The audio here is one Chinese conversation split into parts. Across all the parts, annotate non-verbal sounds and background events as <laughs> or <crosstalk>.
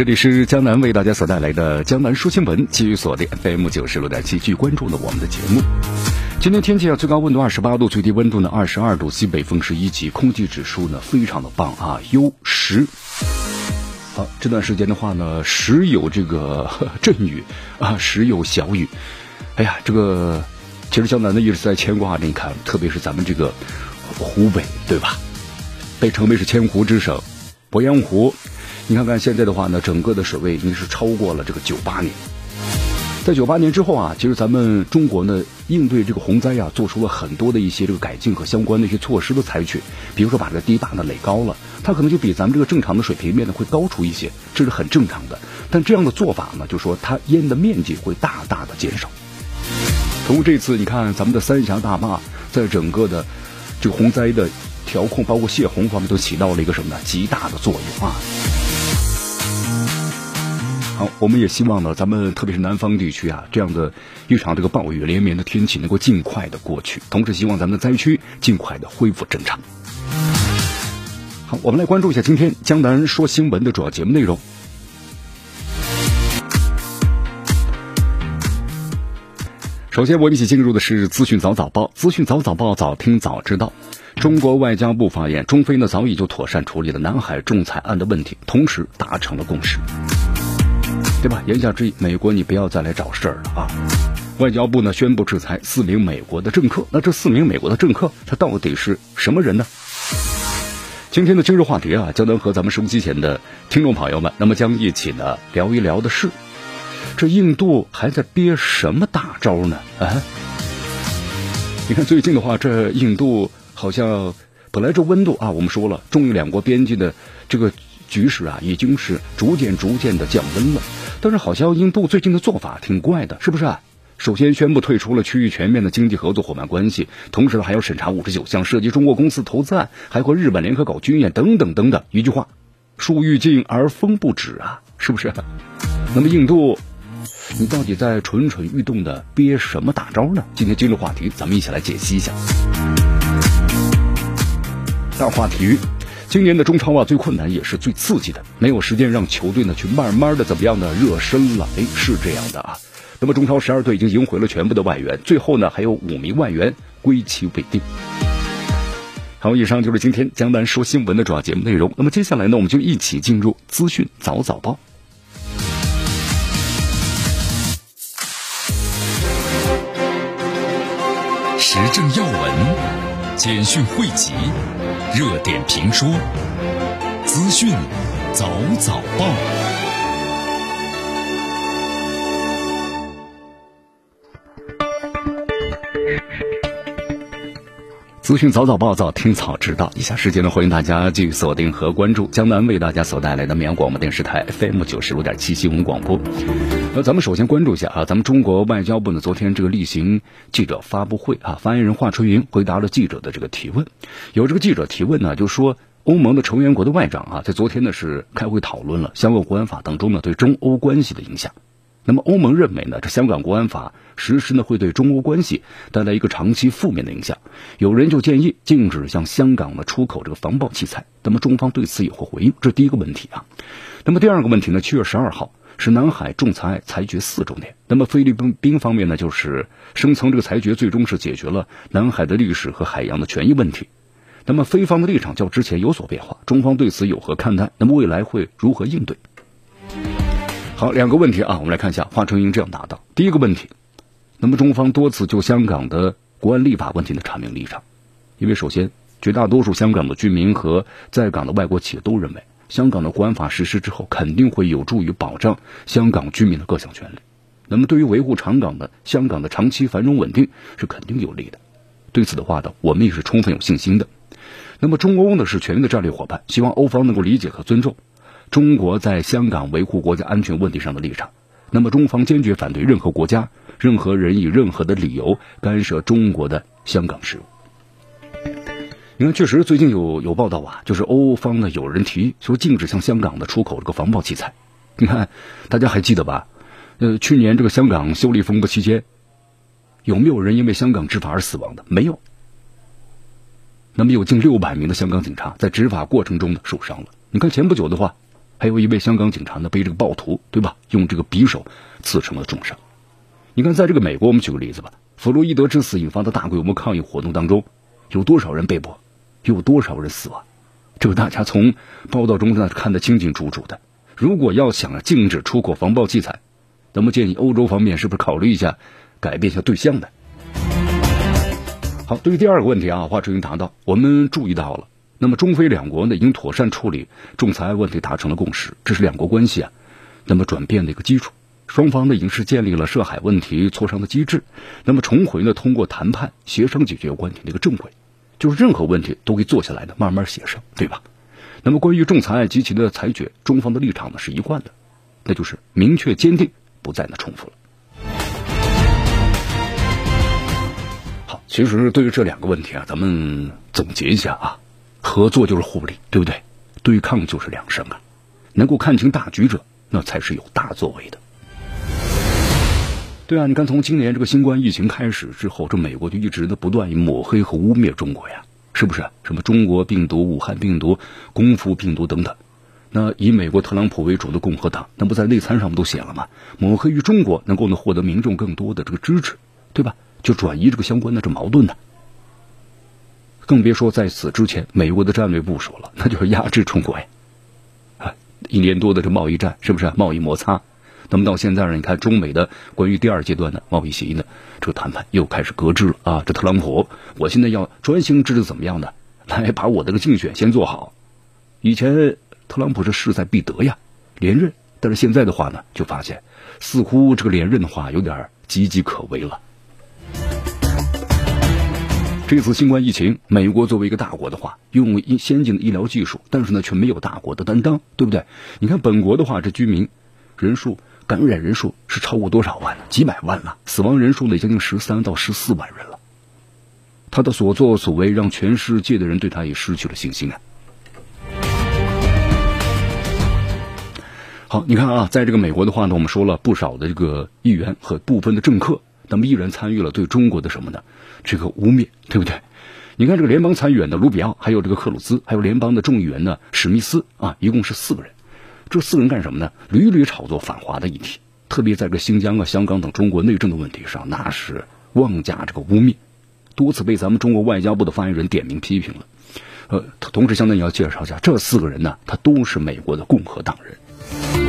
这里是江南为大家所带来的江南说新闻，继续锁定 FM 九十六点七，继续关注了我们的节目。今天天气啊，最高温度二十八度，最低温度呢二十二度，西北风是一级，空气指数呢非常的棒啊，优十。好，这段时间的话呢，时有这个 <laughs> 阵雨啊，时有小雨。哎呀，这个其实江南呢一直在牵挂着，你看，特别是咱们这个湖北，对吧？被称为是千湖之省，鄱阳湖。你看看现在的话呢，整个的水位已经是超过了这个九八年。在九八年之后啊，其实咱们中国呢应对这个洪灾啊，做出了很多的一些这个改进和相关的一些措施的采取。比如说把这个堤坝呢垒高了，它可能就比咱们这个正常的水平面呢会高出一些，这是很正常的。但这样的做法呢，就说它淹的面积会大大的减少。通过这次，你看咱们的三峡大坝在整个的这个洪灾的调控，包括泄洪方面，都起到了一个什么呢？极大的作用啊！好，我们也希望呢，咱们特别是南方地区啊，这样的一场这个暴雨连绵的天气能够尽快的过去，同时希望咱们的灾区尽快的恢复正常。好，我们来关注一下今天江南说新闻的主要节目内容。首先，我们一起进入的是资讯早早报，资讯早早报，早听早知道。中国外交部发言，中非呢早已就妥善处理了南海仲裁案的问题，同时达成了共识。对吧？言下之意，美国你不要再来找事儿了啊！外交部呢宣布制裁四名美国的政客。那这四名美国的政客，他到底是什么人呢？今天的今日话题啊，将能和咱们收机前的听众朋友们，那么将一起呢聊一聊的是，这印度还在憋什么大招呢？啊？你看最近的话，这印度好像本来这温度啊，我们说了，中印两国边境的这个局势啊，已经是逐渐逐渐的降温了。但是好像印度最近的做法挺怪的，是不是啊？首先宣布退出了区域全面的经济合作伙伴关系，同时呢还要审查五十九项涉及中国公司投资案，还和日本联合搞军演等等等等。一句话，树欲静而风不止啊，是不是？那么印度，你到底在蠢蠢欲动的憋什么大招呢？今天今日话题，咱们一起来解析一下。大话题。今年的中超啊，最困难也是最刺激的，没有时间让球队呢去慢慢的怎么样呢热身了。哎，是这样的啊。那么中超十二队已经赢回了全部的外援，最后呢还有五名外援归期未定。好，以上就是今天江南说新闻的主要节目内容。那么接下来呢，我们就一起进入资讯早早报，时政要闻，简讯汇集。热点评说，资讯早早报，资讯早早报，早听早知道。以下时间呢，欢迎大家继续锁定和关注江南为大家所带来的绵阳广播电视台 FM 九十五点七新闻广播。那咱们首先关注一下啊，咱们中国外交部呢，昨天这个例行记者发布会啊，发言人华春莹回答了记者的这个提问。有这个记者提问呢，就说欧盟的成员国的外长啊，在昨天呢是开会讨论了相关国安法当中呢对中欧关系的影响。那么欧盟认为呢，这香港国安法实施呢会对中欧关系带来一个长期负面的影响。有人就建议禁止向香港呢出口这个防爆器材。那么中方对此也会回应，这是第一个问题啊。那么第二个问题呢，七月十二号。是南海仲裁裁决四周年。那么菲律宾方面呢，就是声称这个裁决最终是解决了南海的历史和海洋的权益问题。那么菲方的立场较之前有所变化，中方对此有何看待？那么未来会如何应对？好，两个问题啊，我们来看一下。华春莹这样答道：第一个问题，那么中方多次就香港的国安立法问题的阐明立场，因为首先绝大多数香港的居民和在港的外国企业都认为。香港的国安法实施之后，肯定会有助于保障香港居民的各项权利。那么，对于维护长港的香港的长期繁荣稳定是肯定有利的。对此的话呢，我们也是充分有信心的。那么中欧呢是全面的战略伙伴，希望欧方能够理解和尊重中国在香港维护国家安全问题上的立场。那么中方坚决反对任何国家、任何人以任何的理由干涉中国的香港事务。你看，确实最近有有报道啊，就是欧方呢有人提议说禁止向香港的出口这个防爆器材。你看，大家还记得吧？呃，去年这个香港修例风波期间，有没有人因为香港执法而死亡的？没有。那么有近六百名的香港警察在执法过程中呢受伤了。你看前不久的话，还有一位香港警察呢被这个暴徒对吧用这个匕首刺成了重伤。你看，在这个美国，我们举个例子吧，弗洛伊德之死引发的大规模抗议活动当中，有多少人被捕，有多少人死亡？这个大家从报道中呢看得清清楚楚的。如果要想禁止出口防爆器材，那么建议欧洲方面是不是考虑一下改变一下对象呢？好，对于第二个问题啊，华春莹谈到，我们注意到了，那么中非两国呢，已经妥善处理仲裁问题，达成了共识，这是两国关系啊，那么转变的一个基础。双方呢，已经是建立了涉海问题磋商的机制，那么重回呢，通过谈判协商解决问题的一个正轨，就是任何问题都可以坐下来的慢慢协商，对吧？那么关于仲裁案及其的裁决，中方的立场呢是一贯的，那就是明确坚定，不再呢重复了。好其实对于这两个问题啊，咱们总结一下啊，合作就是互利，对不对？对抗就是两胜啊。能够看清大局者，那才是有大作为的。对啊，你看从今年这个新冠疫情开始之后，这美国就一直的不断抹黑和污蔑中国呀，是不是？什么中国病毒、武汉病毒、功夫病毒等等。那以美国特朗普为主的共和党，那不在内参上不都写了吗？抹黑于中国，能够呢获得民众更多的这个支持，对吧？就转移这个相关的这矛盾呢，更别说在此之前美国的战略部署了，那就是压制中国呀，啊，一年多的这贸易战是不是贸易摩擦？那么到现在呢，你看中美的关于第二阶段的贸易协议呢，这个谈判又开始搁置了啊！这特朗普，我现在要专心致志怎么样呢，来把我这个竞选先做好。以前特朗普是势在必得呀，连任，但是现在的话呢，就发现似乎这个连任的话有点岌岌可危了。这次新冠疫情，美国作为一个大国的话，拥有先进的医疗技术，但是呢，却没有大国的担当，对不对？你看本国的话，这居民人数、感染人数是超过多少万了？几百万了，死亡人数呢，将近十三到十四万人了。他的所作所为，让全世界的人对他也失去了信心啊。好，你看啊，在这个美国的话呢，我们说了不少的这个议员和部分的政客。那么依然参与了对中国的什么呢？这个污蔑，对不对？你看这个联邦参议员的卢比奥，还有这个克鲁兹，还有联邦的众议员呢史密斯啊，一共是四个人。这四个人干什么呢？屡屡炒作反华的议题，特别在这个新疆啊、香港等中国内政的问题上，那是妄加这个污蔑，多次被咱们中国外交部的发言人点名批评了。呃，同时，相当于要介绍一下，这四个人呢，他都是美国的共和党人。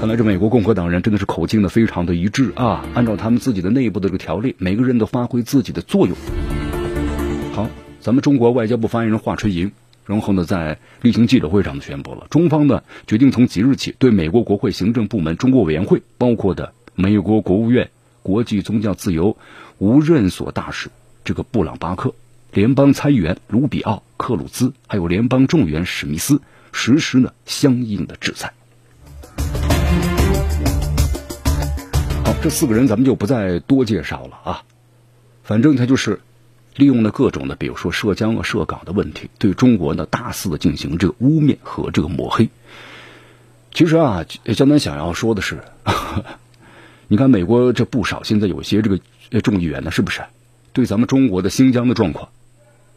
看来这美国共和党人真的是口径的非常的一致啊！按照他们自己的内部的这个条例，每个人都发挥自己的作用。好，咱们中国外交部发言人华春莹，然后呢，在例行记者会上宣布了，中方呢决定从即日起，对美国国会行政部门中国委员会，包括的美国国务院国际宗教自由无任所大使这个布朗巴克、联邦参议员卢比奥、克鲁兹，还有联邦众议员史密斯，实施呢相应的制裁。这四个人咱们就不再多介绍了啊，反正他就是利用了各种的，比如说涉疆啊、涉港的问题，对中国呢大肆的进行这个污蔑和这个抹黑。其实啊，江南想要说的是，<laughs> 你看美国这不少现在有些这个众议员呢，是不是对咱们中国的新疆的状况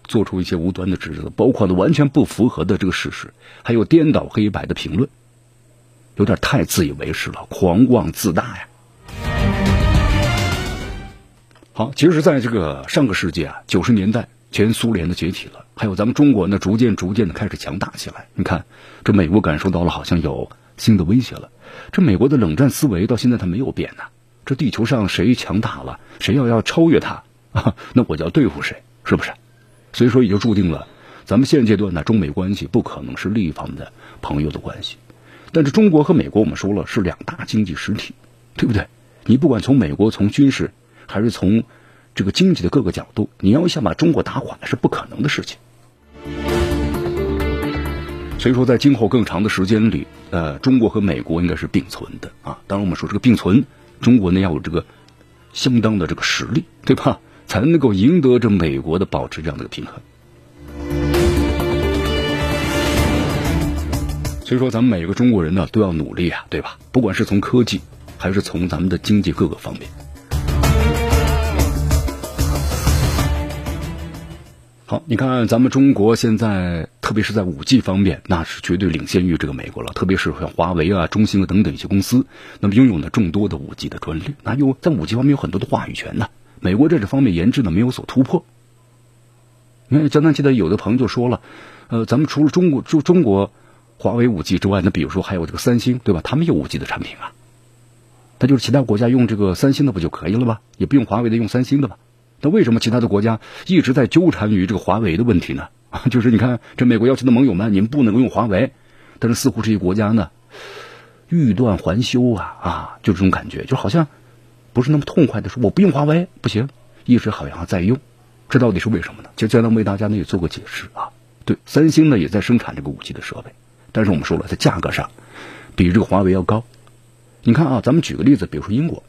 做出一些无端的指责，包括呢完全不符合的这个事实，还有颠倒黑白的评论，有点太自以为是了，狂妄自大呀。好，其实，在这个上个世纪啊，九十年代，前苏联的解体了，还有咱们中国呢，逐渐逐渐的开始强大起来。你看，这美国感受到了好像有新的威胁了。这美国的冷战思维到现在它没有变呢。这地球上谁强大了，谁要要超越他啊，<laughs> 那我就要对付谁，是不是？所以说，也就注定了咱们现阶段呢，中美关系不可能是立方的朋友的关系。但是中国和美国，我们说了是两大经济实体，对不对？你不管从美国从军事。还是从这个经济的各个角度，你要想把中国打垮，那是不可能的事情。所以说，在今后更长的时间里，呃，中国和美国应该是并存的啊。当然，我们说这个并存，中国呢要有这个相当的这个实力，对吧？才能够赢得这美国的保持这样的一个平衡。所以说，咱们每个中国人呢都要努力啊，对吧？不管是从科技，还是从咱们的经济各个方面。好，你看咱们中国现在，特别是在五 G 方面，那是绝对领先于这个美国了。特别是像华为啊、中兴啊等等一些公司，那么拥有了众多的五 G 的专利，那有在五 G 方面有很多的话语权呢。美国在这方面研制呢没有所突破。你看，江南记得有的朋友就说了，呃，咱们除了中国就中国。华为五 G 之外，那比如说还有这个三星，对吧？他们有五 G 的产品啊，那就是其他国家用这个三星的不就可以了吗？也不用华为的，用三星的吧？那为什么其他的国家一直在纠缠于这个华为的问题呢？<laughs> 就是你看，这美国要求的盟友们，你们不能够用华为，但是似乎这些国家呢，欲断还休啊啊，就这种感觉，就好像不是那么痛快的说我不用华为不行，一直好像在用，这到底是为什么呢？就将来为大家呢也做个解释啊。对，三星呢也在生产这个五 G 的设备。但是我们说了，在价格上比这个华为要高。你看啊，咱们举个例子，比如说英国，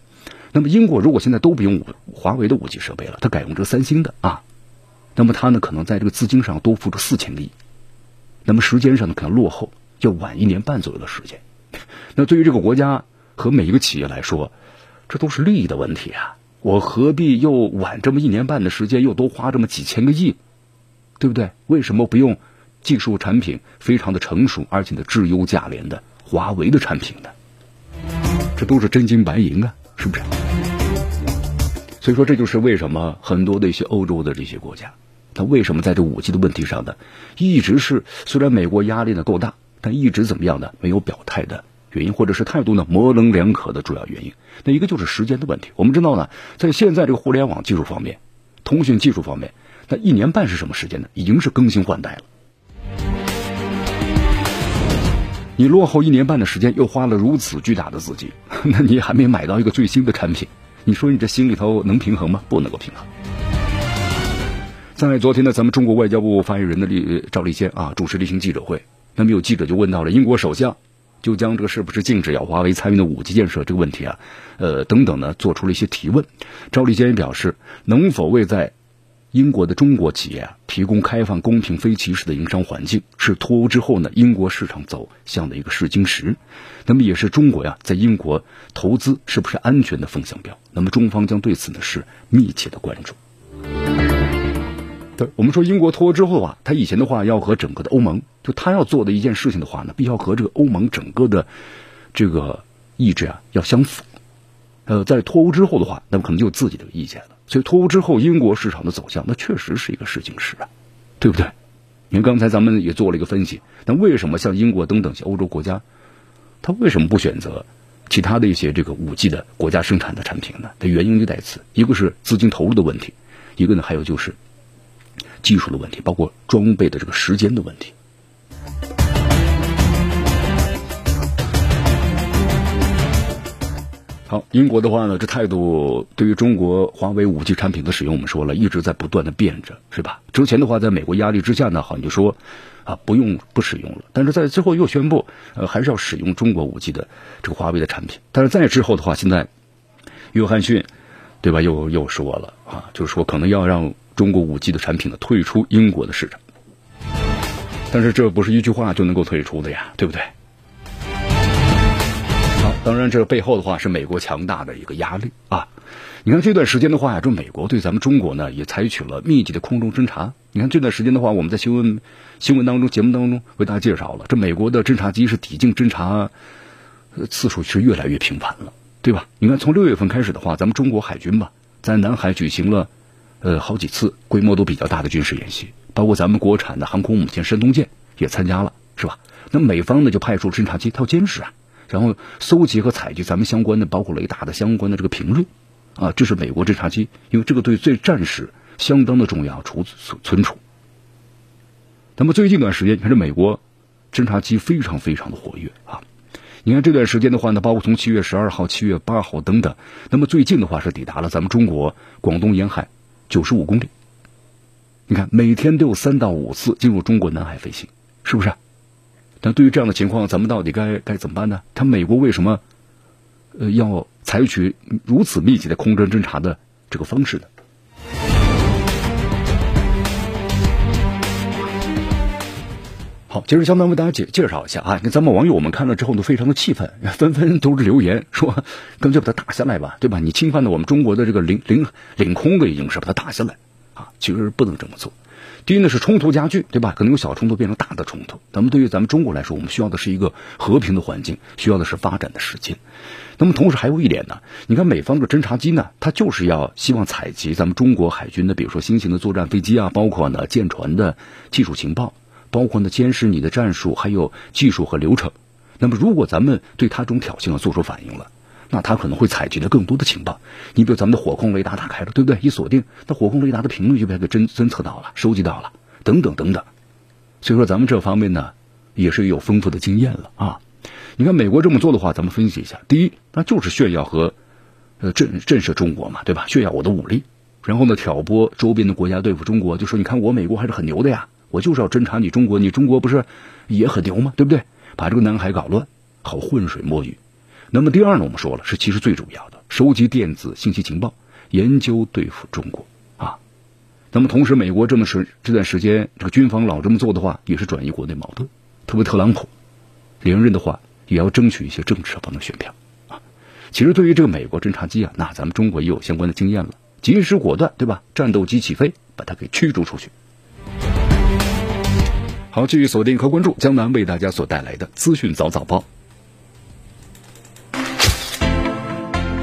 那么英国如果现在都不用华为的五 G 设备了，它改用这个三星的啊，那么它呢可能在这个资金上多付出四千个亿，那么时间上呢可能落后，要晚一年半左右的时间。<laughs> 那对于这个国家和每一个企业来说，这都是利益的问题啊！我何必又晚这么一年半的时间，又多花这么几千个亿，对不对？为什么不用？技术产品非常的成熟，而且呢质优价廉的华为的产品呢，这都是真金白银啊，是不是？所以说这就是为什么很多的一些欧洲的这些国家，它为什么在这五 G 的问题上呢，一直是虽然美国压力呢够大，但一直怎么样呢？没有表态的原因，或者是态度呢模棱两可的主要原因。那一个就是时间的问题。我们知道呢，在现在这个互联网技术方面，通讯技术方面，那一年半是什么时间呢？已经是更新换代了。你落后一年半的时间，又花了如此巨大的资金，<laughs> 那你还没买到一个最新的产品，你说你这心里头能平衡吗？不能够平衡。在昨天呢，咱们中国外交部发言人的李赵立坚啊主持例行记者会，那么有记者就问到了英国首相，就将这个是不是禁止要华为参与的五 G 建设这个问题啊，呃等等呢，做出了一些提问。赵立坚也表示，能否为在英国的中国企业啊，提供开放、公平、非歧视的营商环境，是脱欧之后呢英国市场走向的一个试金石，那么也是中国呀在英国投资是不是安全的风向标。那么中方将对此呢是密切的关注。对，我们说英国脱欧之后啊，他以前的话要和整个的欧盟，就他要做的一件事情的话呢，必须要和这个欧盟整个的这个意志啊要相符。呃，在脱欧之后的话，那么可能就有自己的意见了。所以脱欧之后，英国市场的走向，那确实是一个试金石啊，对不对？你看刚才咱们也做了一个分析，那为什么像英国等等些欧洲国家，他为什么不选择其他的一些这个五 G 的国家生产的产品呢？它原因就在此，一个是资金投入的问题，一个呢还有就是技术的问题，包括装备的这个时间的问题。好，英国的话呢，这态度对于中国华为五 G 产品的使用，我们说了，一直在不断的变着，是吧？之前的话，在美国压力之下呢，好像就说啊，不用不使用了，但是在之后又宣布，呃，还是要使用中国五 G 的这个华为的产品。但是在之后的话，现在约翰逊对吧，又又说了啊，就是说可能要让中国五 G 的产品呢退出英国的市场。但是这不是一句话就能够退出的呀，对不对？当然，这背后的话是美国强大的一个压力啊！你看这段时间的话呀，这美国对咱们中国呢也采取了密集的空中侦察。你看这段时间的话，我们在新闻新闻当中、节目当中为大家介绍了，这美国的侦察机是抵近侦察次数是越来越频繁了，对吧？你看从六月份开始的话，咱们中国海军吧，在南海举行了呃好几次规模都比较大的军事演习，包括咱们国产的航空母舰山东舰也参加了，是吧？那美方呢就派出侦察机，它要监视啊。然后搜集和采集咱们相关的，包括雷达的相关的这个频率，啊，这是美国侦察机，因为这个对最战时相当的重要，储存存储。那么最近一段时间，你看这美国侦察机非常非常的活跃啊！你看这段时间的话呢，包括从七月十二号、七月八号等等，那么最近的话是抵达了咱们中国广东沿海九十五公里。你看每天都有三到五次进入中国南海飞行，是不是？那对于这样的情况，咱们到底该该怎么办呢？他美国为什么呃要采取如此密集的空中侦察的这个方式呢？好，接着，相当为大家介介绍一下啊。那咱们网友们看了之后都非常的气愤，<laughs> 纷纷都是留言说，干脆把它打下来吧，对吧？你侵犯了我们中国的这个领领领空的，已经是把它打下来啊。其实不能这么做。第一呢是冲突加剧，对吧？可能由小冲突变成大的冲突。咱们对于咱们中国来说，我们需要的是一个和平的环境，需要的是发展的时间。那么同时还有一点呢，你看美方的侦察机呢，它就是要希望采集咱们中国海军的，比如说新型的作战飞机啊，包括呢舰船的技术情报。包括呢，监视你的战术，还有技术和流程。那么，如果咱们对他这种挑衅啊做出反应了，那他可能会采集的更多的情报。你比如咱们的火控雷达打开了，对不对？一锁定，那火控雷达的频率就被他给侦侦测到了，收集到了，等等等等。所以说，咱们这方面呢，也是有丰富的经验了啊。你看美国这么做的话，咱们分析一下：第一，那就是炫耀和呃震震慑中国嘛，对吧？炫耀我的武力，然后呢，挑拨周边的国家对付中国，就说你看我美国还是很牛的呀。我就是要侦查你中国，你中国不是也很牛吗？对不对？把这个南海搞乱，好浑水摸鱼。那么第二呢，我们说了，是其实最主要的，收集电子信息情报，研究对付中国啊。那么同时，美国这么时这段时间，这个军方老这么做的话，也是转移国内矛盾。特别特朗普连任的话，也要争取一些政治方的选票啊。其实对于这个美国侦察机啊，那咱们中国也有相关的经验了，及时果断，对吧？战斗机起飞，把它给驱逐出去。好，继续锁定和关注江南为大家所带来的资讯早早报。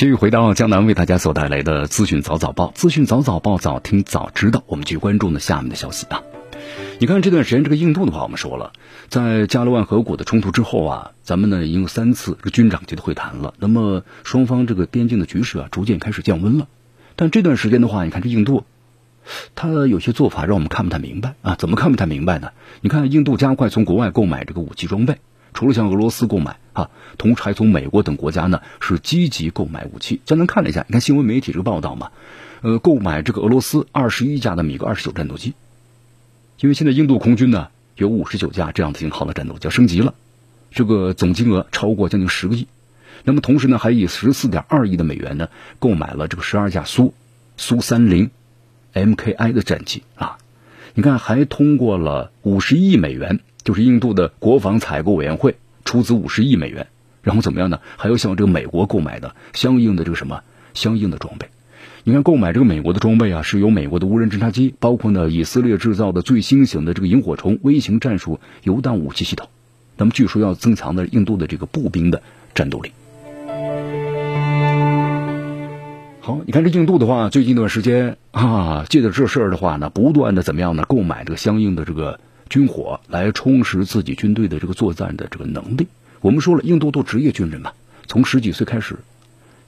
继续回到江南为大家所带来的资讯早早报，资讯早早报，早听早知道。我们继续关注呢下面的消息啊。你看这段时间这个印度的话，我们说了，在加勒万河谷的冲突之后啊，咱们呢已经有三次这个军长级的会谈了。那么双方这个边境的局势啊，逐渐开始降温了。但这段时间的话，你看这印度，他有些做法让我们看不太明白啊。怎么看不太明白呢？你看印度加快从国外购买这个武器装备。除了向俄罗斯购买啊，同时还从美国等国家呢是积极购买武器。江南看了一下，你看新闻媒体这个报道嘛，呃，购买这个俄罗斯二十一架的米格二十九战斗机，因为现在印度空军呢有五十九架这样的型号的战斗机升级了，这个总金额超过将近十个亿。那么同时呢，还以十四点二亿的美元呢购买了这个十二架苏苏三零 MKI 的战机啊，你看还通过了五十亿美元。就是印度的国防采购委员会出资五十亿美元，然后怎么样呢？还要向这个美国购买的相应的这个什么相应的装备？你看，购买这个美国的装备啊，是由美国的无人侦察机，包括呢以色列制造的最新型的这个萤火虫微型战术油弹武器系统。那么据说要增强的印度的这个步兵的战斗力。好，你看这印度的话，最近一段时间啊，借着这事儿的话呢，不断的怎么样呢？购买这个相应的这个。军火来充实自己军队的这个作战的这个能力。我们说了，印度都职业军人嘛，从十几岁开始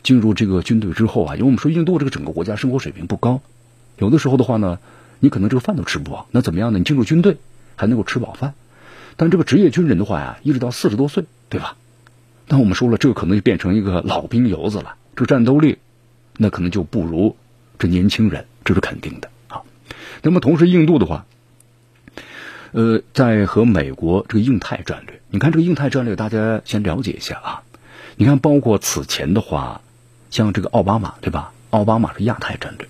进入这个军队之后啊，因为我们说印度这个整个国家生活水平不高，有的时候的话呢，你可能这个饭都吃不饱。那怎么样呢？你进入军队还能够吃饱饭，但这个职业军人的话呀，一直到四十多岁，对吧？那我们说了，这个可能就变成一个老兵油子了，这战斗力那可能就不如这年轻人，这是肯定的啊。那么同时，印度的话。呃，在和美国这个印太战略，你看这个印太战略，大家先了解一下啊。你看，包括此前的话，像这个奥巴马，对吧？奥巴马是亚太战略，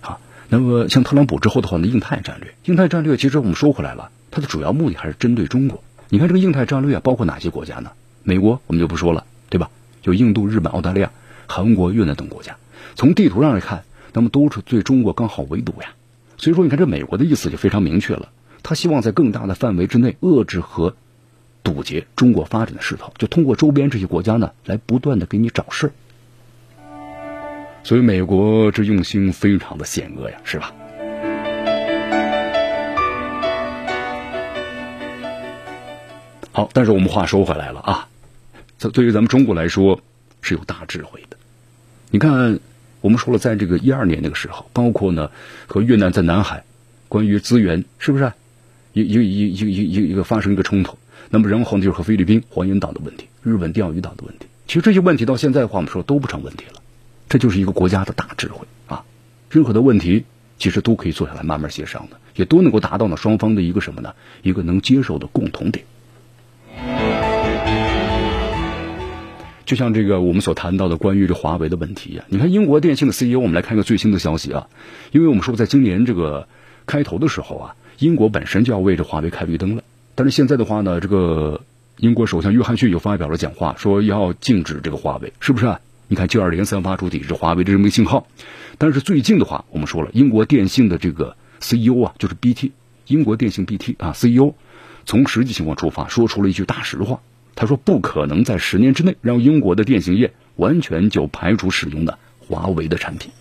啊，那么像特朗普之后的话呢，印太战略，印太战略其实我们说回来了，它的主要目的还是针对中国。你看这个印太战略啊，包括哪些国家呢？美国我们就不说了，对吧？有印度、日本、澳大利亚、韩国、越南等国家。从地图上来看，那么都是对中国刚好围堵呀。所以说，你看这美国的意思就非常明确了。他希望在更大的范围之内遏制和堵截中国发展的势头，就通过周边这些国家呢，来不断的给你找事儿。所以美国这用心非常的险恶呀，是吧？好，但是我们话说回来了啊，这对于咱们中国来说是有大智慧的。你看，我们说了，在这个一二年那个时候，包括呢和越南在南海关于资源是不是一一一一一一一个发生一个冲突？那么然后呢就是和菲律宾黄岩岛的问题，日本钓鱼岛的问题。其实这些问题到现在的话，我们说都不成问题了。这就是一个国家的大智慧啊！任何的问题其实都可以坐下来慢慢协商的，也都能够达到呢双方的一个什么呢？一个能接受的共同点。就像这个我们所谈到的关于这华为的问题呀，你看英国电信的 CEO，我们来看一个最新的消息啊，因为我们说在今年这个开头的时候啊，英国本身就要为这华为开绿灯了，但是现在的话呢，这个英国首相约翰逊又发表了讲话，说要禁止这个华为，是不是啊？你看接二连三发出抵制华为的这么一个信号，但是最近的话，我们说了，英国电信的这个 CEO 啊，就是 BT，英国电信 BT 啊 CEO，从实际情况出发，说出了一句大实话。他说：“不可能在十年之内让英国的电信业完全就排除使用的华为的产品。”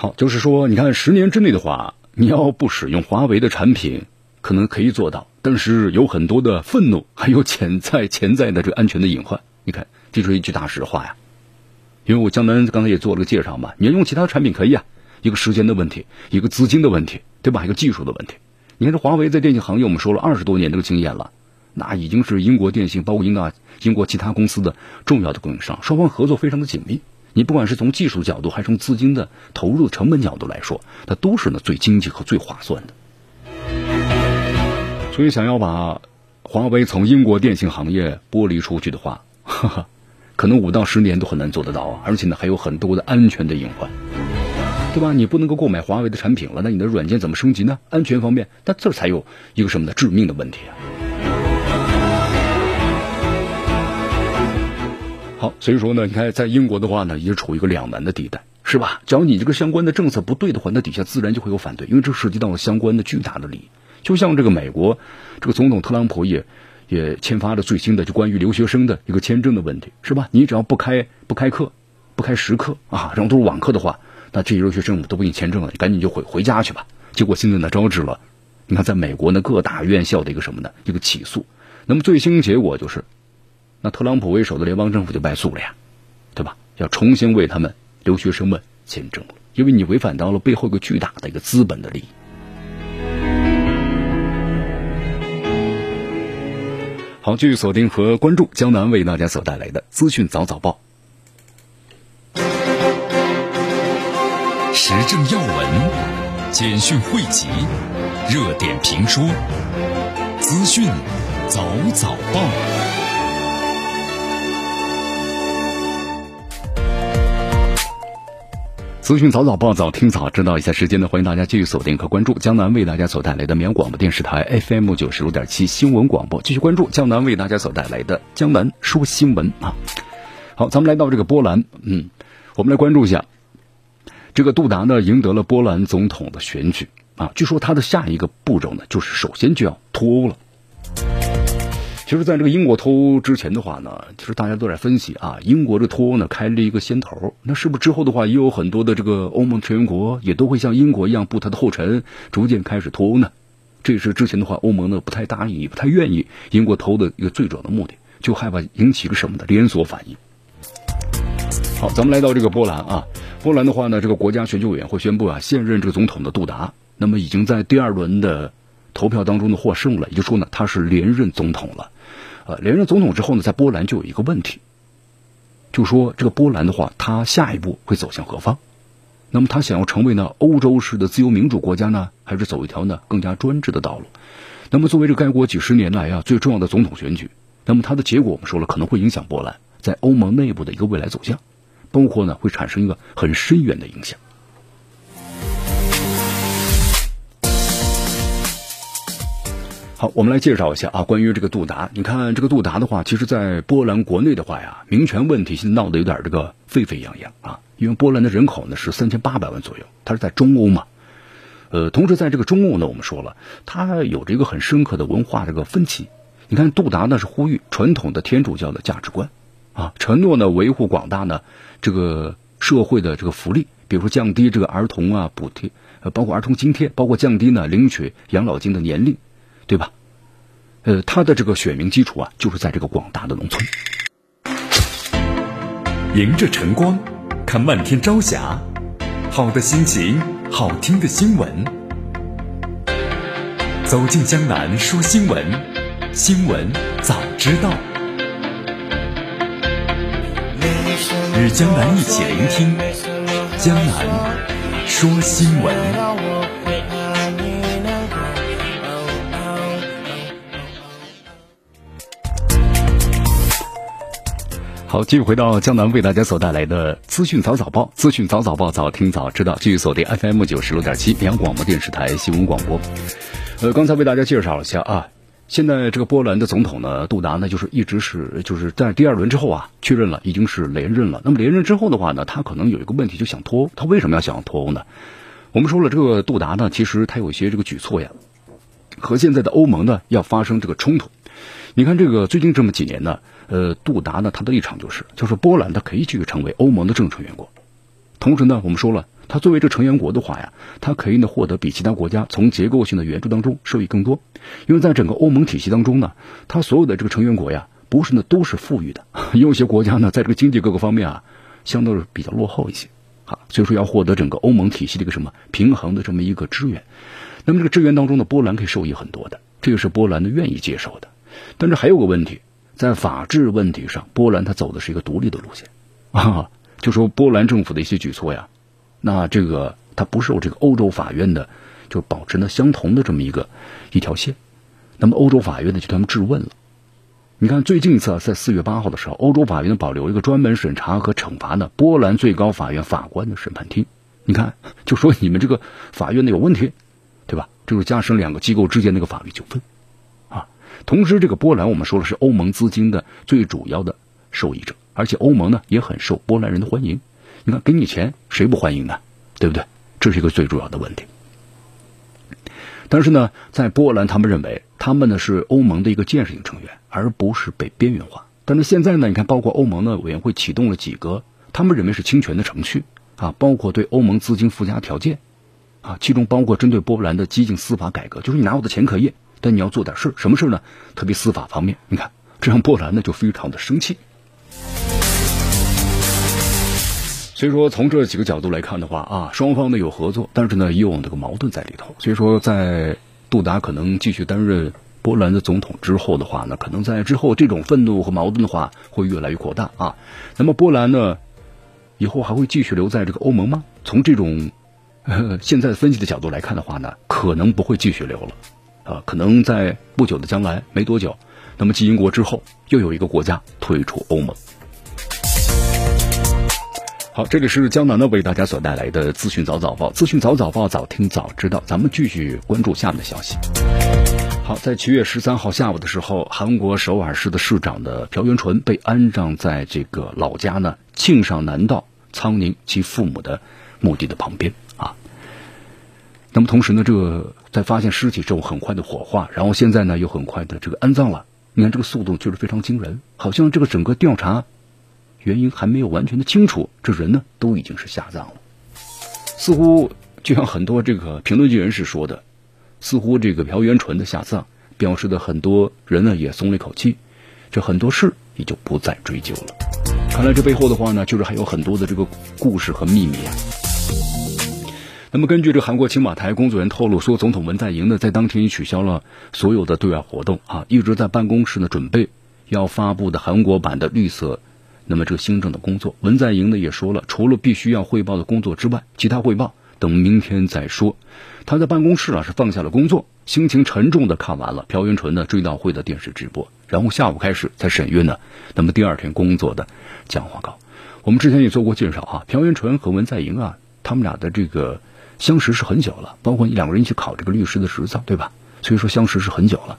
好，就是说，你看，十年之内的话，你要不使用华为的产品，可能可以做到，但是有很多的愤怒，还有潜在潜在的这个安全的隐患。你看，这是一句大实话呀。因为我江南刚才也做了个介绍嘛，你要用其他产品可以啊，一个时间的问题，一个资金的问题，对吧？一个技术的问题。你看这华为在电信行业，我们说了二十多年这个经验了，那已经是英国电信，包括英大、英国其他公司的重要的供应商，双方合作非常的紧密。你不管是从技术角度，还是从资金的投入成本角度来说，它都是呢最经济和最划算的。所以，想要把华为从英国电信行业剥离出去的话，可能五到十年都很难做得到啊！而且呢，还有很多的安全的隐患。对吧？你不能够购买华为的产品了，那你的软件怎么升级呢？安全方面，那这才有一个什么的致命的问题啊！好，所以说呢，你看在英国的话呢，也处于一个两难的地带，是吧？只要你这个相关的政策不对的话，那底下自然就会有反对，因为这涉及到了相关的巨大的利益。就像这个美国这个总统特朗普也也签发了最新的就关于留学生的一个签证的问题，是吧？你只要不开不开课，不开实课啊，然后都是网课的话。那这些留学生都不给你签证了，你赶紧就回回家去吧。结果现在呢，招致了，你看在美国呢各大院校的一个什么呢？一个起诉。那么最新结果就是，那特朗普为首的联邦政府就败诉了呀，对吧？要重新为他们留学生们签证了，因为你违反到了背后一个巨大的一个资本的利益。好，继续锁定和关注江南为大家所带来的资讯早早报。时政要闻、简讯汇集、热点评说、资讯早早报。资讯早早报，早听早知道。一下时间呢，欢迎大家继续锁定和关注江南为大家所带来的绵阳广播电视台 FM 九十六点七新闻广播，继续关注江南为大家所带来的江南说新闻啊。好，咱们来到这个波兰，嗯，我们来关注一下。这个杜达呢赢得了波兰总统的选举啊，据说他的下一个步骤呢，就是首先就要脱欧了。其实，在这个英国脱欧之前的话呢，其实大家都在分析啊，英国的脱欧呢开了一个先头，那是不是之后的话，也有很多的这个欧盟成员国也都会像英国一样步他的后尘，逐渐开始脱欧呢？这也是之前的话，欧盟呢不太答应，也不太愿意英国脱的一个最主要的目的，就害怕引起个什么的连锁反应。好，咱们来到这个波兰啊。波兰的话呢，这个国家选举委员会宣布啊，现任这个总统的杜达，那么已经在第二轮的投票当中呢获胜了，也就说呢他是连任总统了。呃，连任总统之后呢，在波兰就有一个问题，就说这个波兰的话，他下一步会走向何方？那么他想要成为呢欧洲式的自由民主国家呢，还是走一条呢更加专制的道路？那么作为这该国几十年来啊最重要的总统选举，那么它的结果我们说了，可能会影响波兰在欧盟内部的一个未来走向。包括呢，会产生一个很深远的影响。好，我们来介绍一下啊，关于这个杜达。你看这个杜达的话，其实，在波兰国内的话呀，民权问题现在闹得有点这个沸沸扬扬啊。因为波兰的人口呢是三千八百万左右，它是在中欧嘛。呃，同时在这个中欧呢，我们说了，它有着一个很深刻的文化这个分歧。你看杜达呢是呼吁传统的天主教的价值观啊，承诺呢维护广大呢。这个社会的这个福利，比如说降低这个儿童啊补贴，呃，包括儿童津贴，包括降低呢领取养老金的年龄，对吧？呃，它的这个选民基础啊，就是在这个广大的农村。迎着晨光，看漫天朝霞，好的心情，好听的新闻。走进江南说新闻，新闻早知道。与江南一起聆听江南说新闻。好，继续回到江南为大家所带来的资讯早早报，资讯早早报，早听早知道。继续锁定 FM 九十六点七绵阳广播电视台新闻广播。呃，刚才为大家介绍了一下啊，现在这个波兰的总统呢，杜达呢，就是一直是就是在第二轮之后啊，确认了已经是连任了。那么连任之后的话呢，他可能有一个问题，就想脱欧。他为什么要想脱欧呢？我们说了，这个杜达呢，其实他有一些这个举措呀，和现在的欧盟呢要发生这个冲突。你看这个最近这么几年呢。呃，杜达呢，他的立场就是，就是波兰它可以继续成为欧盟的正式成员国。同时呢，我们说了，他作为这成员国的话呀，他可以呢获得比其他国家从结构性的援助当中受益更多。因为在整个欧盟体系当中呢，它所有的这个成员国呀，不是呢都是富裕的，<laughs> 有些国家呢在这个经济各个方面啊，相对是比较落后一些。好，所以说要获得整个欧盟体系的一个什么平衡的这么一个支援。那么这个支援当中呢，波兰可以受益很多的，这个是波兰的愿意接受的。但是还有个问题。在法治问题上，波兰它走的是一个独立的路线，啊，就说波兰政府的一些举措呀，那这个它不受这个欧洲法院的，就保持呢相同的这么一个一条线。那么欧洲法院呢就他们质问了。你看最近一次在四月八号的时候，欧洲法院保留一个专门审查和惩罚的波兰最高法院法官的审判厅。你看，就说你们这个法院呢有问题，对吧？就是加深两个机构之间那个法律纠纷。同时，这个波兰我们说了是欧盟资金的最主要的受益者，而且欧盟呢也很受波兰人的欢迎。你看，给你钱谁不欢迎呢？对不对？这是一个最主要的问题。但是呢，在波兰，他们认为他们呢是欧盟的一个建设性成员，而不是被边缘化。但是现在呢，你看，包括欧盟的委员会启动了几个他们认为是侵权的程序啊，包括对欧盟资金附加条件啊，其中包括针对波兰的激进司法改革，就是你拿我的钱可以。但你要做点事儿，什么事儿呢？特别司法方面，你看，这样波兰呢就非常的生气。所以说，从这几个角度来看的话啊，双方呢有合作，但是呢也有这个矛盾在里头。所以说，在杜达可能继续担任波兰的总统之后的话呢，可能在之后这种愤怒和矛盾的话会越来越扩大啊。那么波兰呢，以后还会继续留在这个欧盟吗？从这种现在分析的角度来看的话呢，可能不会继续留了。啊，可能在不久的将来，没多久，那么继英国之后，又有一个国家退出欧盟。好，这里是江南呢为大家所带来的资讯早早报，资讯早早报，早听早知道。咱们继续关注下面的消息。好，在七月十三号下午的时候，韩国首尔市的市长的朴元淳被安葬在这个老家呢庆尚南道仓宁其父母的墓地的旁边啊。那么同时呢，这个。在发现尸体之后，很快的火化，然后现在呢又很快的这个安葬了。你看这个速度就是非常惊人，好像这个整个调查原因还没有完全的清楚，这人呢都已经是下葬了。似乎就像很多这个评论界人士说的，似乎这个朴元淳的下葬表示的很多人呢也松了一口气，这很多事也就不再追究了。看来这背后的话呢，就是还有很多的这个故事和秘密啊。那么，根据这韩国青瓦台工作人员透露说，总统文在寅呢在当天取消了所有的对外活动啊，一直在办公室呢准备要发布的韩国版的绿色，那么这个新政的工作。文在寅呢也说了，除了必须要汇报的工作之外，其他汇报等明天再说。他在办公室啊是放下了工作，心情沉重的看完了朴元淳的追悼会的电视直播，然后下午开始才审阅呢，那么第二天工作的讲话稿。我们之前也做过介绍哈，朴元淳和文在寅啊，他们俩的这个。相识是很久了，包括你两个人一起考这个律师的执照，对吧？所以说相识是很久了。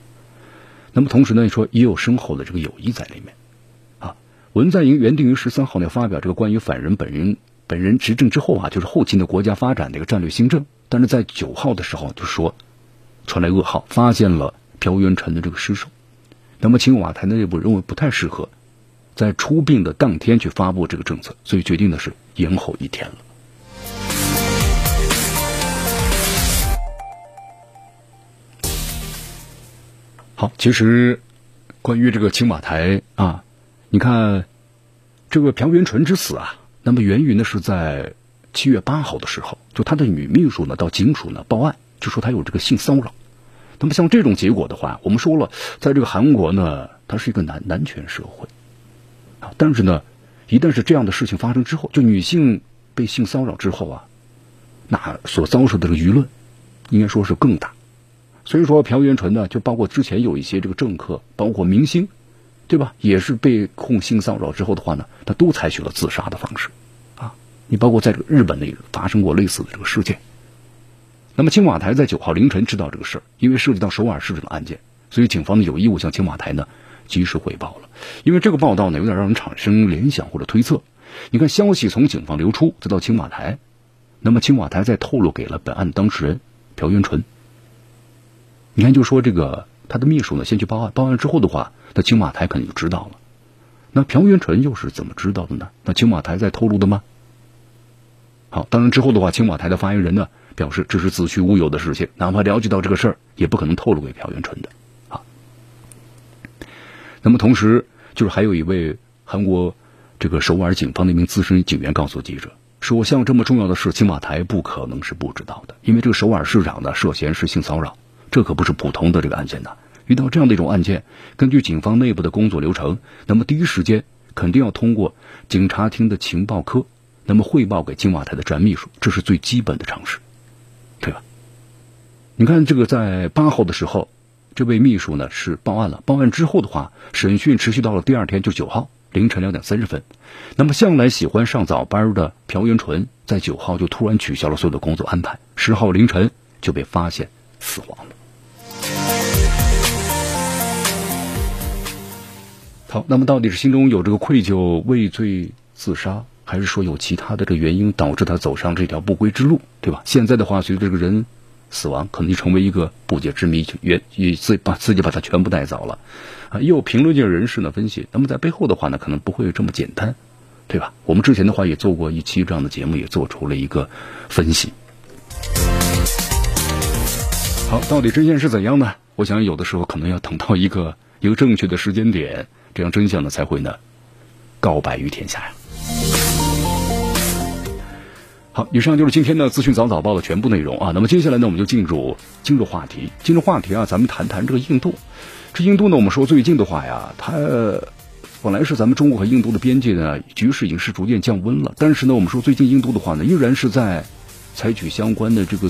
那么同时呢，你说也有深厚的这个友谊在里面啊。文在寅原定于十三号呢发表这个关于反人本人本人执政之后啊，就是后期的国家发展的一个战略新政，但是在九号的时候就说传来噩耗，发现了朴元淳的这个尸首。那么青瓦台内部认为不太适合在出殡的当天去发布这个政策，所以决定的是延后一天了。好，其实关于这个青瓦台啊，你看这个朴元淳之死啊，那么源于呢是在七月八号的时候，就他的女秘书呢到警署呢报案，就说他有这个性骚扰。那么像这种结果的话，我们说了，在这个韩国呢，它是一个男男权社会啊，但是呢，一旦是这样的事情发生之后，就女性被性骚扰之后啊，那所遭受的这个舆论，应该说是更大。所以说，朴元淳呢，就包括之前有一些这个政客，包括明星，对吧？也是被控性骚扰之后的话呢，他都采取了自杀的方式，啊，你包括在这个日本内发生过类似的这个事件。那么青瓦台在九号凌晨知道这个事儿，因为涉及到首尔市这个案件，所以警方呢有义务向青瓦台呢及时汇报了。因为这个报道呢有点让人产生联想或者推测。你看，消息从警方流出，再到青瓦台，那么青瓦台再透露给了本案当事人朴元淳。你看，就说这个他的秘书呢，先去报案，报案之后的话，那青瓦台肯定就知道了。那朴元淳又是怎么知道的呢？那青瓦台在透露的吗？好，当然之后的话，青瓦台的发言人呢表示这是子虚乌有的事情，哪怕了解到这个事儿，也不可能透露给朴元淳的。啊，那么同时就是还有一位韩国这个首尔警方的一名资深警员告诉记者说，像这么重要的事，青瓦台不可能是不知道的，因为这个首尔市长呢涉嫌是性骚扰。这可不是普通的这个案件呐！遇到这样的一种案件，根据警方内部的工作流程，那么第一时间肯定要通过警察厅的情报科，那么汇报给青瓦台的专秘书，这是最基本的常识，对吧？你看这个在八号的时候，这位秘书呢是报案了，报案之后的话，审讯持续到了第二天，就九号凌晨两点三十分。那么向来喜欢上早班的朴元淳，在九号就突然取消了所有的工作安排，十号凌晨就被发现死亡了。好，那么到底是心中有这个愧疚畏罪自杀，还是说有其他的这个原因导致他走上这条不归之路，对吧？现在的话，随着这个人死亡，可能就成为一个不解之谜，原也自把自己把他全部带走了啊。也有评论界人士呢分析，那么在背后的话呢，可能不会这么简单，对吧？我们之前的话也做过一期这样的节目，也做出了一个分析。好，到底真相是怎样呢？我想有的时候可能要等到一个一个正确的时间点。这样真相呢才会呢告白于天下呀。好，以上就是今天的资讯早早报的全部内容啊。那么接下来呢，我们就进入进入话题，进入话题啊，咱们谈谈这个印度。这印度呢，我们说最近的话呀，它本来是咱们中国和印度的边界呢局势已经是逐渐降温了，但是呢，我们说最近印度的话呢，依然是在采取相关的这个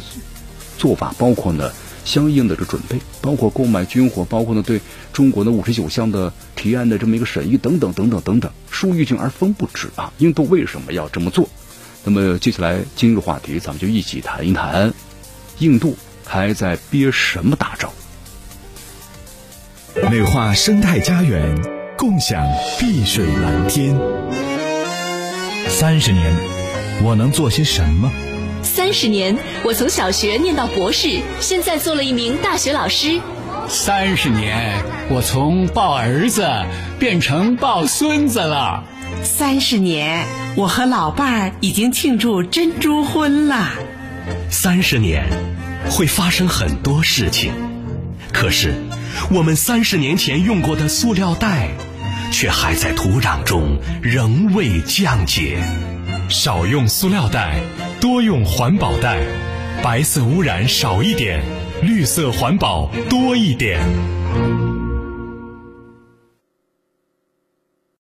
做法，包括呢。相应的这准备，包括购买军火，包括呢对中国的五十九项的提案的这么一个审议等等等等等等，树欲静而风不止啊！印度为什么要这么做？那么接下来今日话题，咱们就一起谈一谈，印度还在憋什么大招？美化生态家园，共享碧水蓝天。三十年，我能做些什么？三十年，我从小学念到博士，现在做了一名大学老师。三十年，我从抱儿子变成抱孙子了。三十年，我和老伴儿已经庆祝珍珠婚了。三十年，会发生很多事情，可是我们三十年前用过的塑料袋，却还在土壤中仍未降解。少用塑料袋。多用环保袋，白色污染少一点，绿色环保多一点。